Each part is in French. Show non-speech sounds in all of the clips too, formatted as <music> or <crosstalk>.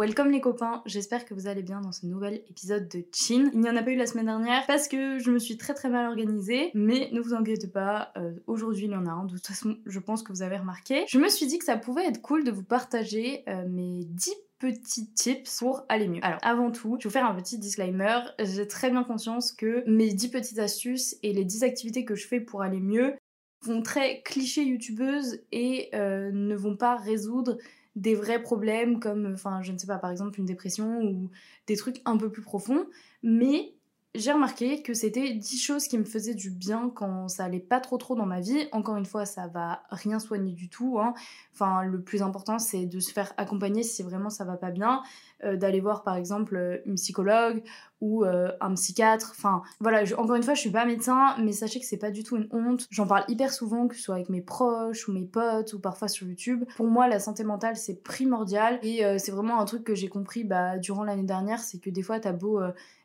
Welcome les copains, j'espère que vous allez bien dans ce nouvel épisode de Chin. Il n'y en a pas eu la semaine dernière parce que je me suis très très mal organisée, mais ne vous inquiétez pas, euh, aujourd'hui il y en a un, de toute façon je pense que vous avez remarqué. Je me suis dit que ça pouvait être cool de vous partager euh, mes 10 petits tips pour aller mieux. Alors avant tout, je vais vous faire un petit disclaimer, j'ai très bien conscience que mes 10 petites astuces et les 10 activités que je fais pour aller mieux vont très cliché youtubeuse et euh, ne vont pas résoudre des vrais problèmes comme, enfin, je ne sais pas, par exemple une dépression ou des trucs un peu plus profonds. Mais j'ai remarqué que c'était 10 choses qui me faisaient du bien quand ça allait pas trop trop dans ma vie. Encore une fois, ça va rien soigner du tout. Hein. Enfin, le plus important, c'est de se faire accompagner si vraiment ça va pas bien. Euh, d'aller voir par exemple euh, une psychologue ou euh, un psychiatre. Enfin, voilà, encore une fois, je suis pas médecin, mais sachez que c'est pas du tout une honte. J'en parle hyper souvent, que ce soit avec mes proches ou mes potes ou parfois sur YouTube. Pour moi, la santé mentale, c'est primordial et c'est vraiment un truc que j'ai compris bah, durant l'année dernière, c'est que des fois, t'as beau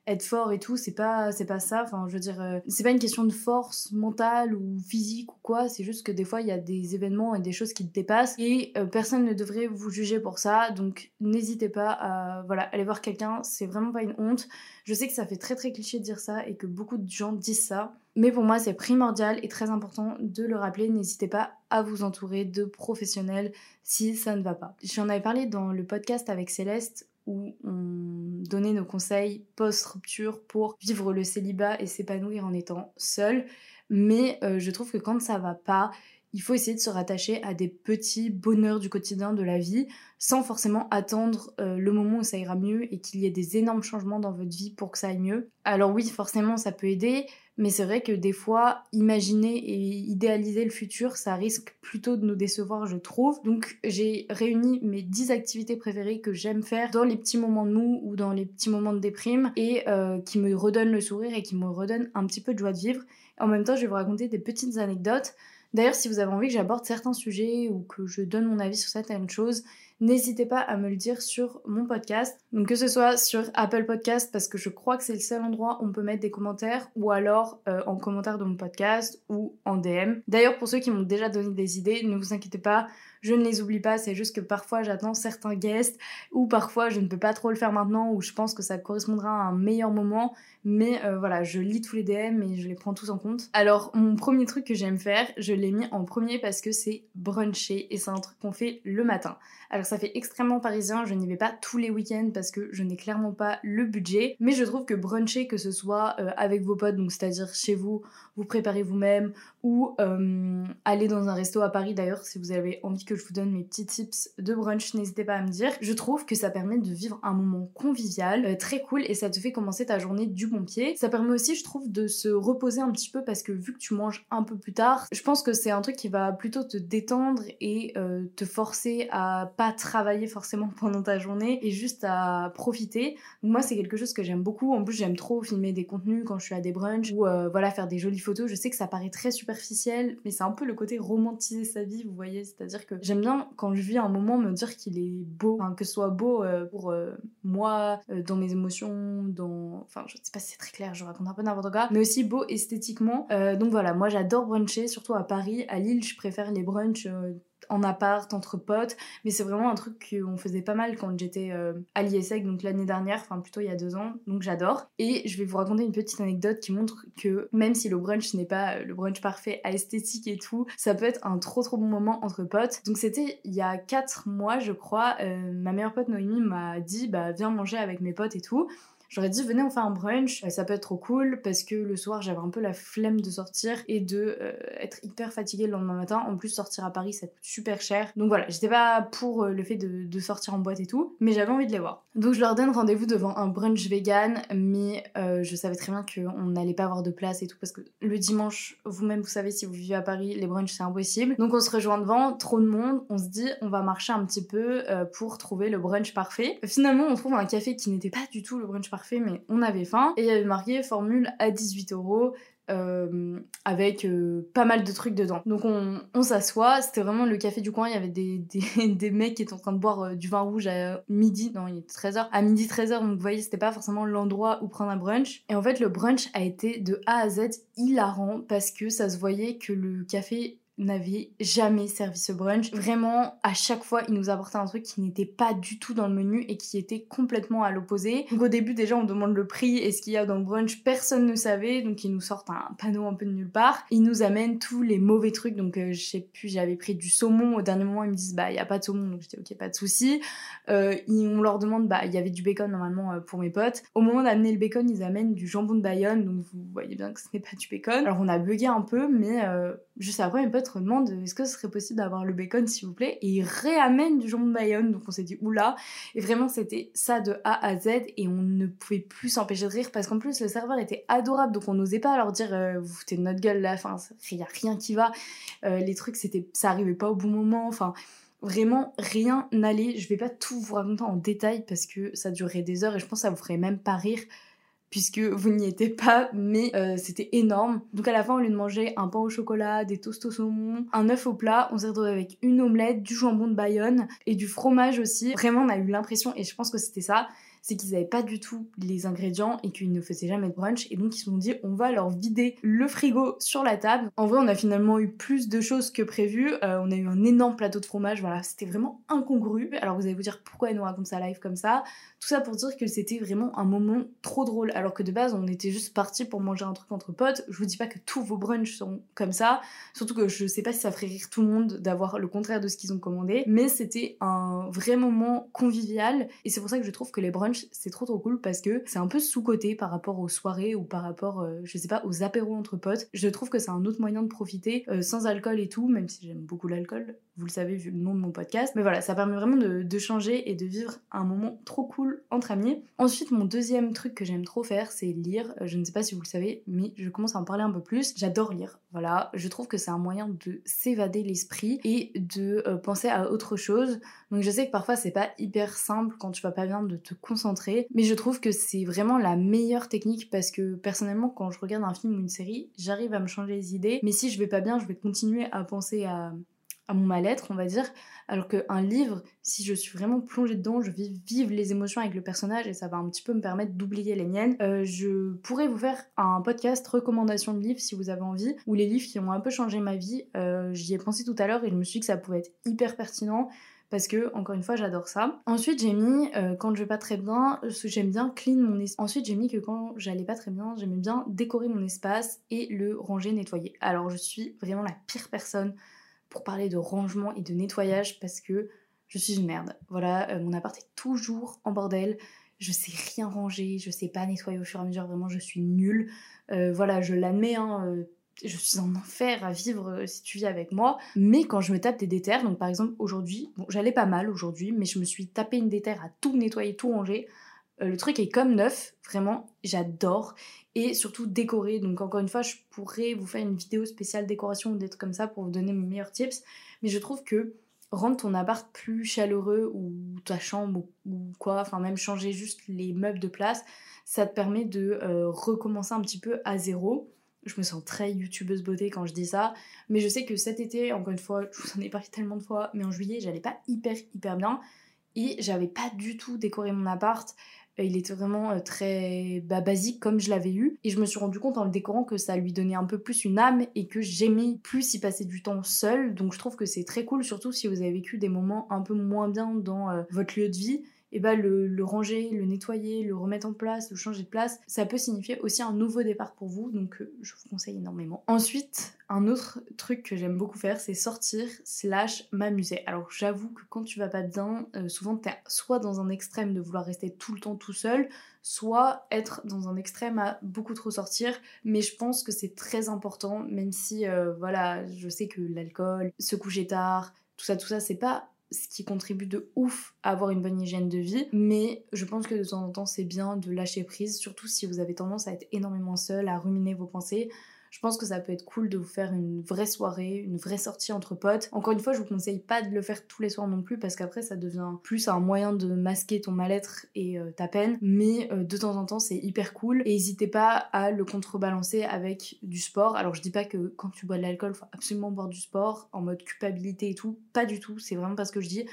être fort et tout, c'est pas c'est pas ça. Enfin, je veux dire, c'est pas une question de force mentale ou physique ou quoi. C'est juste que des fois il y a des événements et des choses qui te dépassent et personne ne devrait vous juger pour ça. Donc n'hésitez pas à voilà, aller voir quelqu'un, c'est vraiment pas une honte. Je sais que ça fait très très cliché de dire ça et que beaucoup de gens disent ça. Mais pour moi, c'est primordial et très important de le rappeler. N'hésitez pas à vous entourer de professionnels si ça ne va pas. J'en avais parlé dans le podcast avec Céleste où on donnait nos conseils post-rupture pour vivre le célibat et s'épanouir en étant seul. Mais euh, je trouve que quand ça va pas, il faut essayer de se rattacher à des petits bonheurs du quotidien de la vie sans forcément attendre euh, le moment où ça ira mieux et qu'il y ait des énormes changements dans votre vie pour que ça aille mieux. Alors oui, forcément, ça peut aider, mais c'est vrai que des fois, imaginer et idéaliser le futur, ça risque plutôt de nous décevoir, je trouve. Donc j'ai réuni mes 10 activités préférées que j'aime faire dans les petits moments de mou ou dans les petits moments de déprime et euh, qui me redonnent le sourire et qui me redonnent un petit peu de joie de vivre. En même temps, je vais vous raconter des petites anecdotes D'ailleurs, si vous avez envie que j'aborde certains sujets ou que je donne mon avis sur certaines choses, n'hésitez pas à me le dire sur mon podcast. Donc que ce soit sur Apple Podcast parce que je crois que c'est le seul endroit où on peut mettre des commentaires ou alors euh, en commentaire de mon podcast ou en DM. D'ailleurs pour ceux qui m'ont déjà donné des idées, ne vous inquiétez pas, je ne les oublie pas, c'est juste que parfois j'attends certains guests ou parfois je ne peux pas trop le faire maintenant ou je pense que ça correspondra à un meilleur moment. Mais euh, voilà, je lis tous les DM et je les prends tous en compte. Alors mon premier truc que j'aime faire, je l'ai mis en premier parce que c'est bruncher et c'est un truc qu'on fait le matin. Ça fait extrêmement parisien, je n'y vais pas tous les week-ends parce que je n'ai clairement pas le budget. Mais je trouve que bruncher, que ce soit euh, avec vos potes, donc c'est-à-dire chez vous, vous préparez vous-même ou euh, aller dans un resto à Paris d'ailleurs si vous avez envie que je vous donne mes petits tips de brunch, n'hésitez pas à me dire. Je trouve que ça permet de vivre un moment convivial, euh, très cool, et ça te fait commencer ta journée du bon pied. Ça permet aussi, je trouve, de se reposer un petit peu parce que vu que tu manges un peu plus tard, je pense que c'est un truc qui va plutôt te détendre et te forcer à pas travailler forcément <laughs> pendant ta journée et juste à profiter. moi, c'est quelque chose que j'aime beaucoup. En plus, j'aime trop filmer des contenus quand je suis à des brunchs ou euh, voilà faire des jolies photos. Je sais que ça paraît très superficiel, mais c'est un peu le côté romantiser sa vie, vous voyez. C'est-à-dire que j'aime bien quand je vis un moment me dire qu'il est beau, que ce soit beau euh, pour euh, moi, dans mes émotions, dans... Enfin, je sais pas si c'est très clair, je raconte un peu n'importe quoi, mais aussi beau esthétiquement. donc voilà, moi j'adore bruncher, surtout à Paris. À Lille, je préfère les brunchs en appart, entre potes, mais c'est vraiment un truc qu'on faisait pas mal quand j'étais euh, à l'ISEC, donc l'année dernière, enfin plutôt il y a deux ans, donc j'adore. Et je vais vous raconter une petite anecdote qui montre que même si le brunch n'est pas le brunch parfait à esthétique et tout, ça peut être un trop trop bon moment entre potes. Donc c'était il y a quatre mois, je crois, euh, ma meilleure pote Noémie m'a dit bah viens manger avec mes potes et tout. J'aurais dit venez on fait un brunch, euh, ça peut être trop cool parce que le soir j'avais un peu la flemme de sortir et de euh, être hyper fatiguée le lendemain matin. En plus sortir à Paris ça coûte super cher. Donc voilà, j'étais pas pour euh, le fait de, sortir en boîte et tout, mais j'avais envie de les voir. Donc je leur donne rendez-vous devant un brunch vegan, mais je savais très bien qu'on n'allait pas avoir de place et tout parce que le dimanche, vous-même vous savez si vous vivez à Paris, les brunchs c'est impossible. Donc on se rejoint devant, trop de monde, on se dit on va marcher un petit peu pour trouver le brunch parfait. Finalement on trouve un café qui n'était pas du tout le brunch parfait mais on avait faim. Et il y avait marqué formule à 18 euros. Euh, avec euh, pas mal de trucs dedans. Donc on, s'assoit, c'était vraiment le café du coin, il y avait <laughs> des, des, mecs qui étaient en train de boire euh, du vin rouge à midi, non il est 13h, à midi 13h, donc vous voyez c'était pas forcément l'endroit où prendre un brunch. Et en fait le brunch a été de A à Z hilarant parce que ça se voyait que le café n'avait jamais servi ce brunch. Vraiment, à chaque fois, il nous apportait un truc qui n'était pas du tout dans le menu et qui était complètement à l'opposé. Donc au début, déjà, on demande le prix et ce qu'il y a dans le brunch. Personne ne savait, donc ils nous sortent un panneau un peu de nulle part. Ils nous amènent tous les mauvais trucs. Donc euh, je sais plus, j'avais pris du saumon. Au dernier moment, ils me disent bah il y a pas de saumon, donc j'étais ok, pas de souci. Euh, on leur demande bah il y avait du bacon normalement euh, pour mes potes. Au moment d'amener le bacon, ils amènent du jambon de Bayonne, donc vous voyez bien que ce n'est pas du bacon. Alors on a bugué un peu, mais juste après mes potes demandent est-ce que ce serait possible d'avoir le bacon s'il vous plaît? Et ils réamènent du jambon de Bayonne donc on s'est dit oula! Et vraiment c'était ça de A à Z. Et on ne pouvait plus s'empêcher de rire parce qu'en plus le serveur était adorable. Donc on n'osait pas leur dire euh, vous foutez de notre gueule là. Enfin il y a rien qui va. Euh, les trucs c'était ça arrivait pas au bon moment. Enfin Vraiment, rien n'allait. Je vais pas tout vous raconter en détail parce que ça durerait des heures et je pense que ça vous ferait même pas rire puisque vous n'y étiez pas, mais euh, c'était énorme. Donc à la fin, lieu de manger un pain au chocolat, des toasts au saumon, un œuf au plat, on s'est retrouvé avec une omelette, du jambon de Bayonne et du fromage aussi. Vraiment, on a eu l'impression, et je pense que c'était ça, c'est qu'ils n'avaient pas du tout les ingrédients et qu'ils ne faisaient jamais de brunch. Et donc ils se sont dit, on va leur vider le frigo sur la table. En vrai, on a finalement eu plus de choses que prévu. Euh, on a eu un énorme plateau de fromage. Voilà, c'était vraiment incongru. Alors vous allez vous dire pourquoi elle nous raconte ça live comme ça? Tout ça pour dire que c'était vraiment un moment trop drôle. Alors que de base, on était juste parti pour manger un truc entre potes. Je vous dis pas que tous vos brunchs sont comme ça. Surtout que je sais pas si ça ferait rire tout le monde d'avoir le contraire de ce qu'ils ont commandé. Mais c'était un vrai moment convivial. Et c'est pour ça que je trouve que les brunchs c'est trop trop cool parce que c'est un peu sous-côté par rapport aux soirées ou par rapport, euh, je sais pas, aux apéros entre potes. Je trouve que c'est un autre moyen de profiter euh, sans alcool et tout, même si j'aime beaucoup l'alcool, vous le savez vu le nom de mon podcast. Mais voilà, ça permet vraiment de, changer et de vivre un moment trop cool entre amis. Ensuite, mon deuxième truc que j'aime trop faire, c'est lire. Euh, je ne sais pas si vous le savez, mais je commence à en parler un peu plus. J'adore lire. Voilà, je trouve que c'est un moyen de s'évader l'esprit et de penser à autre chose. Donc je sais que parfois c'est pas hyper simple quand tu vas pas bien de te concentrer mais je trouve que c'est vraiment la meilleure technique parce que personnellement, quand je regarde un film ou une série, j'arrive à me changer les idées, mais si je vais pas bien, je vais continuer à penser à, mon mal-être, on va dire. Alors qu'un livre, si je suis vraiment plongée dedans, je vais vivre les émotions avec le personnage et ça va un petit peu me permettre d'oublier les miennes. Euh, je pourrais vous faire un podcast recommandation de livres si vous avez envie, ou les livres qui ont un peu changé ma vie. Euh, j'y ai pensé tout à l'heure et je me suis dit que ça pouvait être hyper pertinent parce que encore une fois j'adore ça. Ensuite j'ai mis euh, quand je vais pas très bien, j'aime bien clean mon espace. Ensuite j'ai mis que quand j'allais pas très bien, j'aimais bien décorer mon espace et le ranger, nettoyer. Alors je suis vraiment la pire personne pour parler de rangement et de nettoyage parce que je suis une merde. Voilà, euh, mon appart est toujours en bordel. Je sais rien ranger, je sais pas nettoyer au fur et à mesure, vraiment je suis nulle. Euh, voilà, je l'admets, hein, je suis en enfer à vivre euh, si tu vis avec moi. Mais quand je me tape des déterres, donc par exemple aujourd'hui, bon j'allais pas mal aujourd'hui, mais je me suis tapé une déterre à tout nettoyer, tout ranger. Euh, le truc est comme neuf, vraiment, j'adore. Et surtout décorer. Donc encore une fois, je pourrais vous faire une vidéo spéciale décoration ou des trucs comme ça pour vous donner mes meilleurs tips. Mais je trouve que rendre ton appart plus chaleureux ou ta chambre ou, quoi, enfin même changer juste les meubles de place, ça te permet de euh, recommencer un petit peu à zéro. Je me sens très youtubeuse beauté quand je dis ça. Mais je sais que cet été, encore une fois, je vous en ai parlé tellement de fois, mais en juillet, j'allais pas hyper hyper bien. Et j'avais pas du tout décoré mon appart. Euh, il était vraiment euh, très bah, basique comme je l'avais eu. Et je me suis rendu compte en le décorant que ça lui donnait un peu plus une âme et que j'aimais plus y passer du temps seul. Donc je trouve que c'est très cool, surtout si vous avez vécu des moments un peu moins bien dans euh, votre lieu de vie et bah le, ranger, le nettoyer, le remettre en place, le changer de place, ça peut signifier aussi un nouveau départ pour vous, donc euh, je vous conseille énormément. Ensuite, un autre truc que j'aime beaucoup faire, c'est sortir slash m'amuser. Alors j'avoue que quand tu vas pas bien, euh, souvent t'es soit dans un extrême de vouloir rester tout le temps tout seul, soit être dans un extrême à beaucoup trop sortir, mais je pense que c'est très important, même si euh, voilà, je sais que l'alcool, se coucher tard, tout ça, tout ça, c'est pas ce qui contribue de ouf à avoir une bonne hygiène de vie. Mais je pense que de temps en temps, c'est bien de lâcher prise, surtout si vous avez tendance à être énormément seul, à ruminer vos pensées je pense que ça peut être cool de vous faire une vraie soirée, une vraie sortie entre potes. Encore une fois, je vous conseille pas de le faire tous les soirs non plus parce qu'après ça devient plus un moyen de masquer ton mal-être et euh, ta peine. Mais euh, de temps en temps, c'est hyper cool et n'hésitez pas à le contrebalancer avec du sport. Alors je dis pas que quand tu bois de l'alcool, faut absolument boire du sport en mode culpabilité et tout, pas du tout. C'est vraiment pas ce que je dis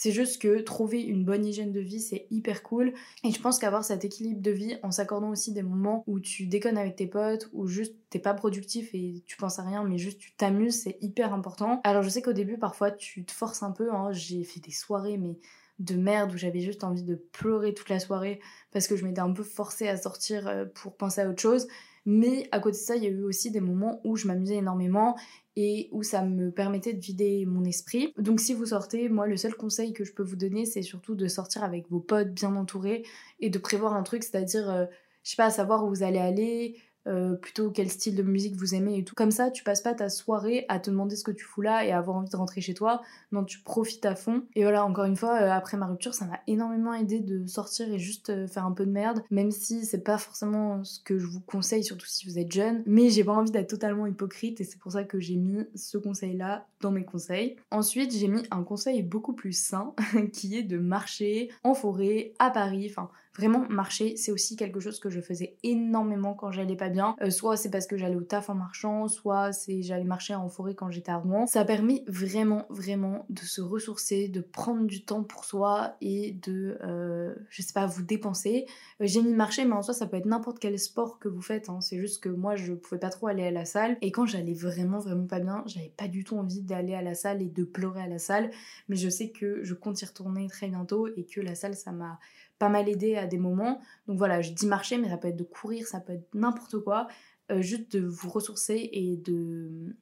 C'est juste que trouver une bonne hygiène de vie, c'est hyper cool. Et je pense qu'avoir cet équilibre de vie en s'accordant aussi des moments où tu déconnes avec tes potes, ou juste t'es pas productif et tu penses à rien, mais juste tu t'amuses, c'est hyper important. Alors je sais qu'au début, parfois, tu te forces un peu. Hein. J'ai fait des soirées, mais de merde où j'avais juste envie de pleurer toute la soirée parce que je m'étais un peu forcée à sortir euh, pour penser à autre chose. Mais à côté de ça, il y a eu aussi des moments où je m'amusais énormément et où ça me permettait de vider mon esprit. Donc si vous sortez, moi le seul conseil que je peux vous donner, c'est surtout de sortir avec vos potes bien entourés et de prévoir un truc, c'est-à-dire, euh, je sais pas, savoir où vous allez aller, euh, plutôt quel style de musique vous aimez et tout. Comme ça, tu passes pas ta soirée à te demander ce que tu fous là et avoir envie de rentrer chez toi. Non, tu profites à fond. Et voilà, encore une fois, euh, après ma rupture, ça m'a énormément aidé de sortir et juste euh, faire un peu de merde, même si c'est pas forcément ce que je vous conseille, surtout si vous êtes jeune. Mais j'ai pas envie d'être totalement hypocrite et c'est pour ça que j'ai mis ce conseil-là dans mes conseils. Ensuite, j'ai mis un conseil beaucoup plus sain <laughs> qui est de marcher en forêt à Paris. Enfin, Vraiment, marcher, c'est aussi quelque chose que je faisais énormément quand j'allais pas bien. Euh, soit c'est parce que j'allais au taf en marchant, soit c'est j'allais marcher en forêt quand j'étais à Rouen. Ça a permis vraiment, vraiment de se ressourcer, de prendre du temps pour soi et de, euh, je sais pas, vous dépenser. Euh, j'ai mis marcher, mais en soi, ça peut être n'importe quel sport que vous faites. Hein. C'est juste que moi, je pouvais pas trop aller à la salle. Et quand j'allais vraiment, vraiment pas bien, j'avais pas du tout envie d'aller à la salle et de pleurer à la salle. Mais je sais que je compte y retourner très bientôt et que la salle, ça m'a pas mal aidé à des moments. Donc voilà, je dis marcher, mais ça peut être de courir, ça peut être n'importe quoi. Euh, juste de vous ressourcer et de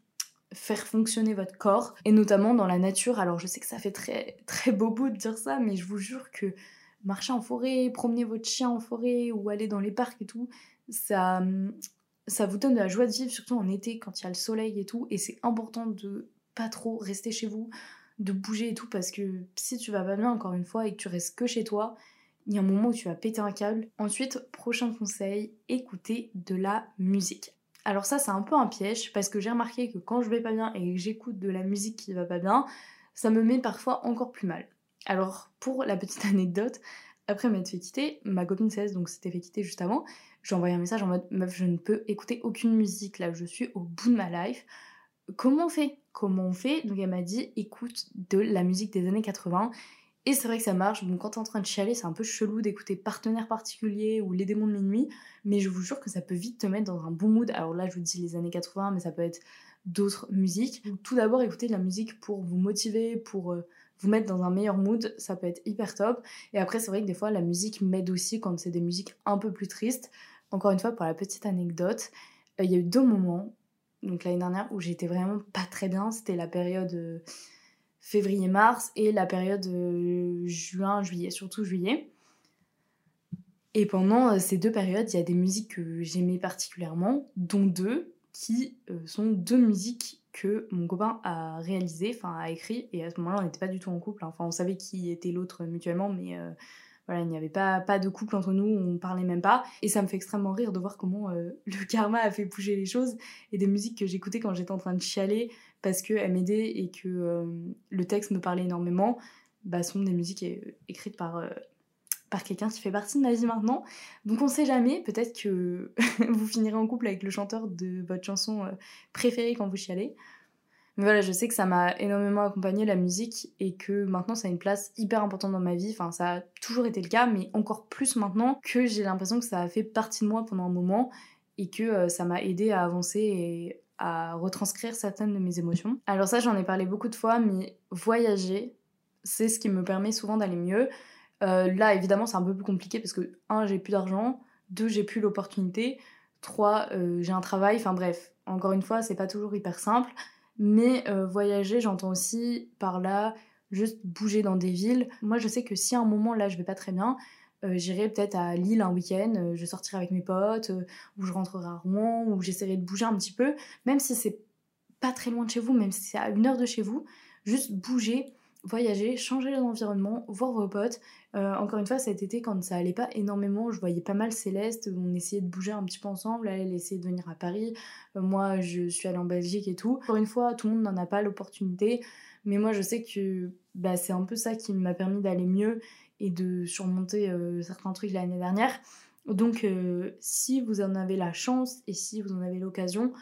faire fonctionner votre corps et notamment dans la nature. Alors je sais que ça fait très <laughs> très bobo de dire ça, mais je vous jure que marcher en forêt, promener votre chien en forêt ou aller dans les parcs et tout, ça ça vous donne de la joie de vivre surtout en été quand il y a le soleil et tout et c'est important de pas trop rester chez vous, de bouger et tout parce que si tu vas pas bien encore une fois et que tu restes que chez toi, il y a un moment où tu vas péter un câble. Ensuite, prochain conseil, écouter de la musique. Alors ça, c'est un peu un piège parce que j'ai remarqué que quand je vais pas bien et que j'écoute de la musique qui va pas bien, ça me met parfois encore plus mal. Alors, pour la petite <laughs> anecdote, après m'être fait quitter, ma copine 16, donc c'était fait quitter juste avant, j'ai envoyé un message en mode meuf, je ne peux écouter aucune musique là, je suis au bout de ma life. Comment on fait? Comment on fait? Donc elle m'a dit écoute de la musique des années 80 et c'est vrai que ça marche. Bon, quand t'es en train de chialer, c'est un peu chelou d'écouter Partenaire particulier ou Les démons de minuit, mais je vous jure que ça peut vite te mettre dans un bon mood. Alors là, je vous dis les années 80, mais ça peut être d'autres musiques. Tout d'abord, écouter de la musique pour vous motiver, pour euh, vous mettre dans un meilleur mood, ça peut être hyper top. Et après, c'est vrai que des fois, la musique m'aide aussi quand c'est des musiques un peu plus tristes. Encore une fois, pour la petite anecdote, euh, il y a eu deux moments, donc l'année dernière, où j'étais vraiment pas très bien. C'était la période. Euh, février-mars et la période euh, juin-juillet, surtout juillet. Et pendant euh, ces deux périodes, il y a des musiques que j'aimais particulièrement, dont deux qui euh, sont deux musiques que mon copain a réalisées, enfin a écrit, et à ce moment-là on n'était pas du tout en couple, hein. enfin on savait qui était l'autre mutuellement, mais il n'y avait pas, de couple entre nous, on parlait même pas. Et ça me fait extrêmement rire de voir comment le karma a fait bouger les choses. Et des musiques que j'écoutais quand j'étais en train de chialer, parce qu'elle m'aidait et que euh, le texte me parlait énormément, bah, sont des musiques écrites par, euh, par quelqu'un qui fait partie de ma vie maintenant. Donc on sait jamais, peut-être que <laughs> vous finirez en couple avec le chanteur de votre chanson euh, préférée quand vous chialez. Mais voilà, je sais que ça m'a énormément accompagné la musique et que maintenant ça a une place hyper importante dans ma vie. Enfin, ça a toujours été le cas, mais encore plus maintenant que j'ai l'impression que ça a fait partie de moi pendant un moment et que ça m'a aidé à avancer et à retranscrire certaines de mes émotions. Alors ça, j'en ai parlé beaucoup de fois, mais voyager, c'est ce qui me permet souvent d'aller mieux. Euh, là, évidemment, c'est un peu plus compliqué parce que, un, j'ai plus d'argent, deux, j'ai plus l'opportunité, trois, euh, j'ai un travail, enfin bref, encore une fois, c'est pas toujours hyper simple. Mais euh, voyager, j'entends aussi par là juste bouger dans des villes. Moi, je sais que si à un moment là, je vais pas très bien, euh, j'irai peut-être à Lille un week-end, euh, je sortirai avec mes potes, ou je rentrerai à Rouen, ou j'essaierai de bouger un petit peu, même si c'est pas très loin de chez vous, même si c'est à une heure de chez vous, juste bouger, voyager, changer l'environnement, voir vos potes. encore une fois, cet été, quand ça allait pas énormément, je voyais pas mal Céleste, on essayait de bouger un petit peu ensemble, elle, essayait de venir à Paris, moi je suis allée en Belgique et tout. Encore une fois, tout le monde n'en a pas l'opportunité, mais moi je sais que bah, c'est un peu ça qui m'a permis d'aller mieux et de surmonter euh, certains trucs l'année dernière. Donc euh, si vous en avez la chance et si vous en avez l'occasion,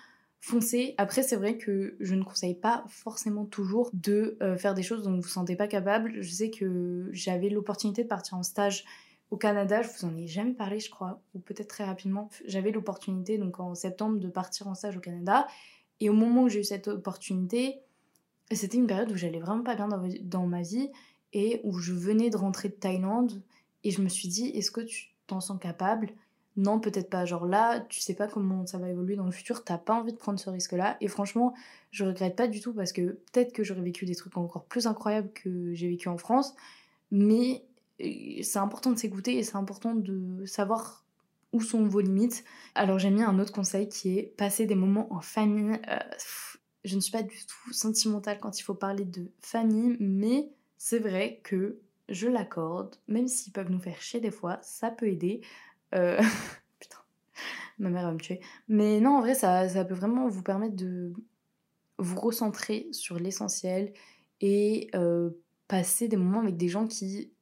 foncez. Après, c'est vrai que je ne conseille pas forcément toujours de euh, faire des choses dont vous vous sentez pas capable. Je sais que j'avais l'opportunité de partir en stage au Canada, je vous en ai jamais parlé, je crois, ou peut-être très rapidement. J'avais l'opportunité, donc en septembre, de partir en stage au Canada. Et au moment où j'ai eu cette opportunité, c'était une période où j'allais vraiment pas bien dans, ma vie et où je venais de rentrer de Thaïlande. Et je me suis dit, est-ce que tu t'en sens capable? Non, peut-être pas. Genre là, tu sais pas comment ça va évoluer dans le futur, t'as pas envie de prendre ce risque-là. Et franchement, je regrette pas du tout parce que peut-être que j'aurais vécu des trucs encore plus incroyables que j'ai vécu en France. Mais c'est important de s'écouter et c'est important de savoir où sont vos limites. Alors j'ai mis un autre conseil qui est passer des moments en famille. Euh, je ne suis pas du tout sentimentale quand il faut parler de famille, mais c'est vrai que je l'accorde, même s'ils peuvent nous faire chier des fois, ça peut aider. Euh, <laughs> putain, ma mère va me tuer. Mais non, en vrai, ça, peut vraiment vous permettre de vous recentrer sur l'essentiel et euh, passer des moments avec des gens qui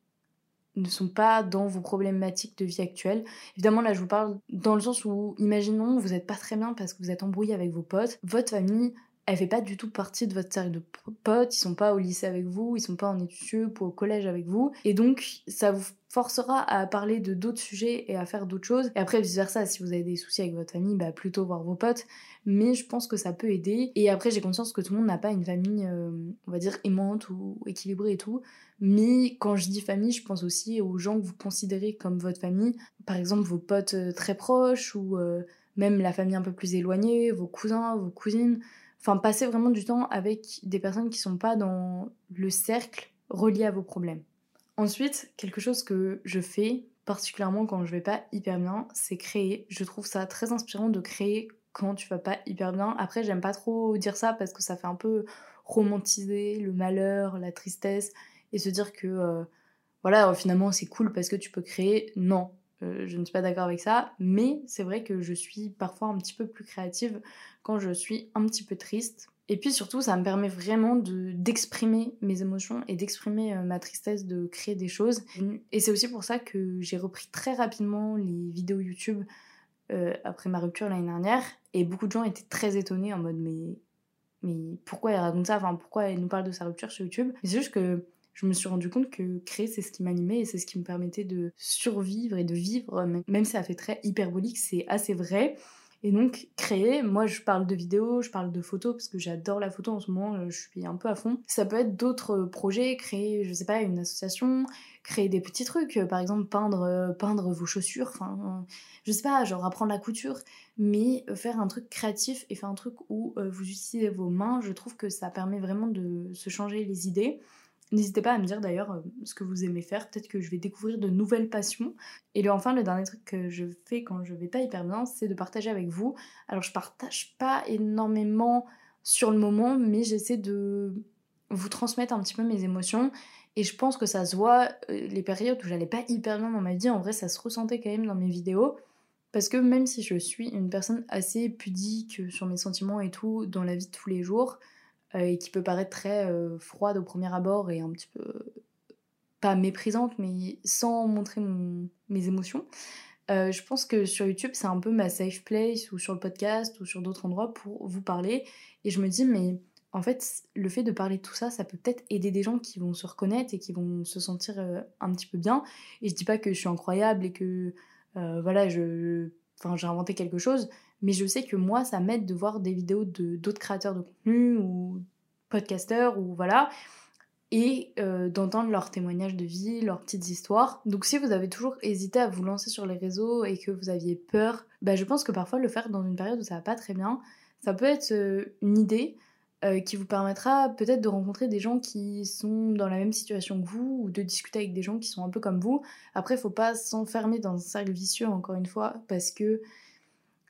ne sont pas dans vos problématiques de vie actuelles. Évidemment, là, je vous parle dans le sens où, imaginons, vous n'êtes pas très bien parce que vous êtes embrouillé avec vos potes. Votre famille, elle fait pas du tout partie de votre cercle de potes, ils sont pas au lycée avec vous, ils sont pas en études ou au collège avec vous. Et donc, ça vous forcera à parler de d'autres sujets et à faire d'autres choses. Et après, vice versa, si vous avez des soucis avec votre famille, bah plutôt voir vos potes. Mais je pense que ça peut aider. Et après, j'ai conscience que tout le monde n'a pas une famille, euh, on va dire, aimante ou équilibrée et tout. Mais quand je dis famille, je pense aussi aux gens que vous considérez comme votre famille. Par exemple, vos potes euh, très proches ou euh, même la famille un peu plus éloignée, vos cousins, vos cousines. Enfin, passer vraiment du temps avec des personnes qui sont pas dans le cercle relié à vos problèmes. Ensuite, quelque chose que je fais, particulièrement quand je vais pas hyper bien, c'est créer. Je trouve ça très inspirant de créer quand tu vas pas hyper bien. Après, j'aime pas trop dire ça parce que ça fait un peu romantiser le malheur, la tristesse et se dire que euh, voilà, finalement c'est cool parce que tu peux créer. Non, euh, je ne suis pas d'accord avec ça, mais c'est vrai que je suis parfois un petit peu plus créative quand je suis un petit peu triste. Et puis surtout, ça me permet vraiment d'exprimer mes émotions et d'exprimer euh, ma tristesse, de créer des choses. Et c'est aussi pour ça que j'ai repris très rapidement les vidéos YouTube euh, après ma rupture l'année dernière. Et beaucoup de gens étaient très étonnés en mode mais, mais pourquoi elle raconte ça? Enfin, pourquoi elle nous parle de sa rupture sur YouTube? C'est juste que je me suis rendu compte que créer, c'est ce qui m'animait et c'est ce qui me permettait de survivre et de vivre, même si ça fait très hyperbolique, c'est assez vrai. Et donc, créer, moi je parle de vidéos, je parle de photos parce que j'adore la photo en ce moment, euh, je suis un peu à fond. Ça peut être d'autres projets, créer, je sais pas, une association, créer des petits trucs, par exemple peindre, euh, peindre vos chaussures, enfin, je sais pas, genre apprendre la couture, mais faire un truc créatif et faire un truc où euh, vous utilisez vos mains, je trouve que ça permet vraiment de se changer les idées. N'hésitez pas à me dire d'ailleurs euh, ce que vous aimez faire, peut-être que je vais découvrir de nouvelles passions. Et enfin, le dernier truc que je fais quand je vais pas hyper bien, c'est de partager avec vous. Alors je partage pas énormément sur le moment, mais j'essaie de vous transmettre un petit peu mes émotions. Et je pense que ça se voit, euh, les périodes où j'allais pas hyper bien dans ma vie, en vrai ça se ressentait quand même dans mes vidéos. Parce que même si je suis une personne assez pudique sur mes sentiments et tout dans la vie de tous les jours, et qui peut paraître très euh, froide au premier abord et un petit peu pas méprisante, mais sans montrer mes émotions. Euh, je pense que sur YouTube, c'est un peu ma safe place, ou sur le podcast, ou sur d'autres endroits pour vous parler. Et je me dis, mais en fait, le fait de parler tout ça, ça peut peut-être aider des gens qui vont se reconnaître et qui vont se sentir un petit peu bien. Et je dis pas que je suis incroyable et que, voilà, je, enfin, j'ai inventé quelque chose, mais je sais que moi, ça m'aide de voir des vidéos de d'autres créateurs de contenu ou podcasteurs ou voilà, et euh, d'entendre leurs témoignages de vie, leurs petites histoires. Donc si vous avez toujours hésité à vous lancer sur les réseaux et que vous aviez peur, bah, je pense que parfois le faire dans une période où ça va pas très bien, ça peut être euh, une idée euh, qui vous permettra peut-être de rencontrer des gens qui sont dans la même situation que vous ou de discuter avec des gens qui sont un peu comme vous. Après, faut pas s'enfermer dans un cercle vicieux encore une fois parce que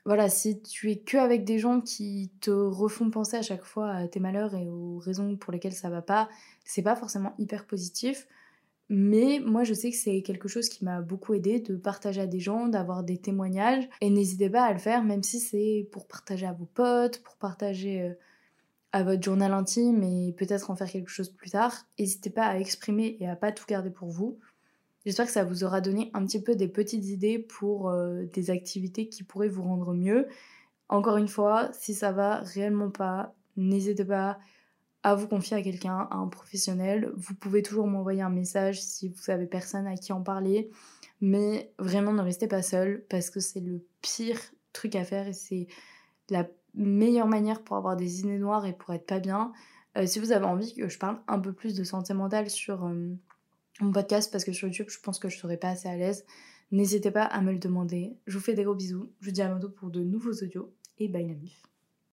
voilà, si tu es que avec des gens qui te refont penser à chaque fois à tes malheurs et aux raisons pour lesquelles ça va pas, c'est pas forcément hyper positif. Mais moi, je sais que c'est quelque chose qui m'a beaucoup aidé de partager à des gens, d'avoir des témoignages. Et n'hésitez pas à le faire, même si c'est pour partager à vos potes, pour partager euh, à votre journal intime et peut-être en faire quelque chose plus tard. N'hésitez pas à exprimer et à pas tout garder pour vous. J'espère que ça vous aura donné un petit peu des petites idées pour euh, des activités qui pourraient vous rendre mieux. Encore une fois, si ça va réellement pas, n'hésitez pas à vous confier à quelqu'un, à un professionnel. Vous pouvez toujours m'envoyer un message si vous avez personne à qui en parler. Mais vraiment, ne restez pas seul parce que c'est le pire truc à faire et c'est la meilleure manière pour avoir des idées noires et pour être pas bien. Euh, si vous avez envie que je parle un peu plus de santé mentale sur euh, mon podcast, parce que sur YouTube, je pense que je serais pas assez à l'aise, n'hésitez pas à me le demander. Je vous fais des gros bisous. Je vous dis à bientôt pour de nouveaux audios et bye la mif.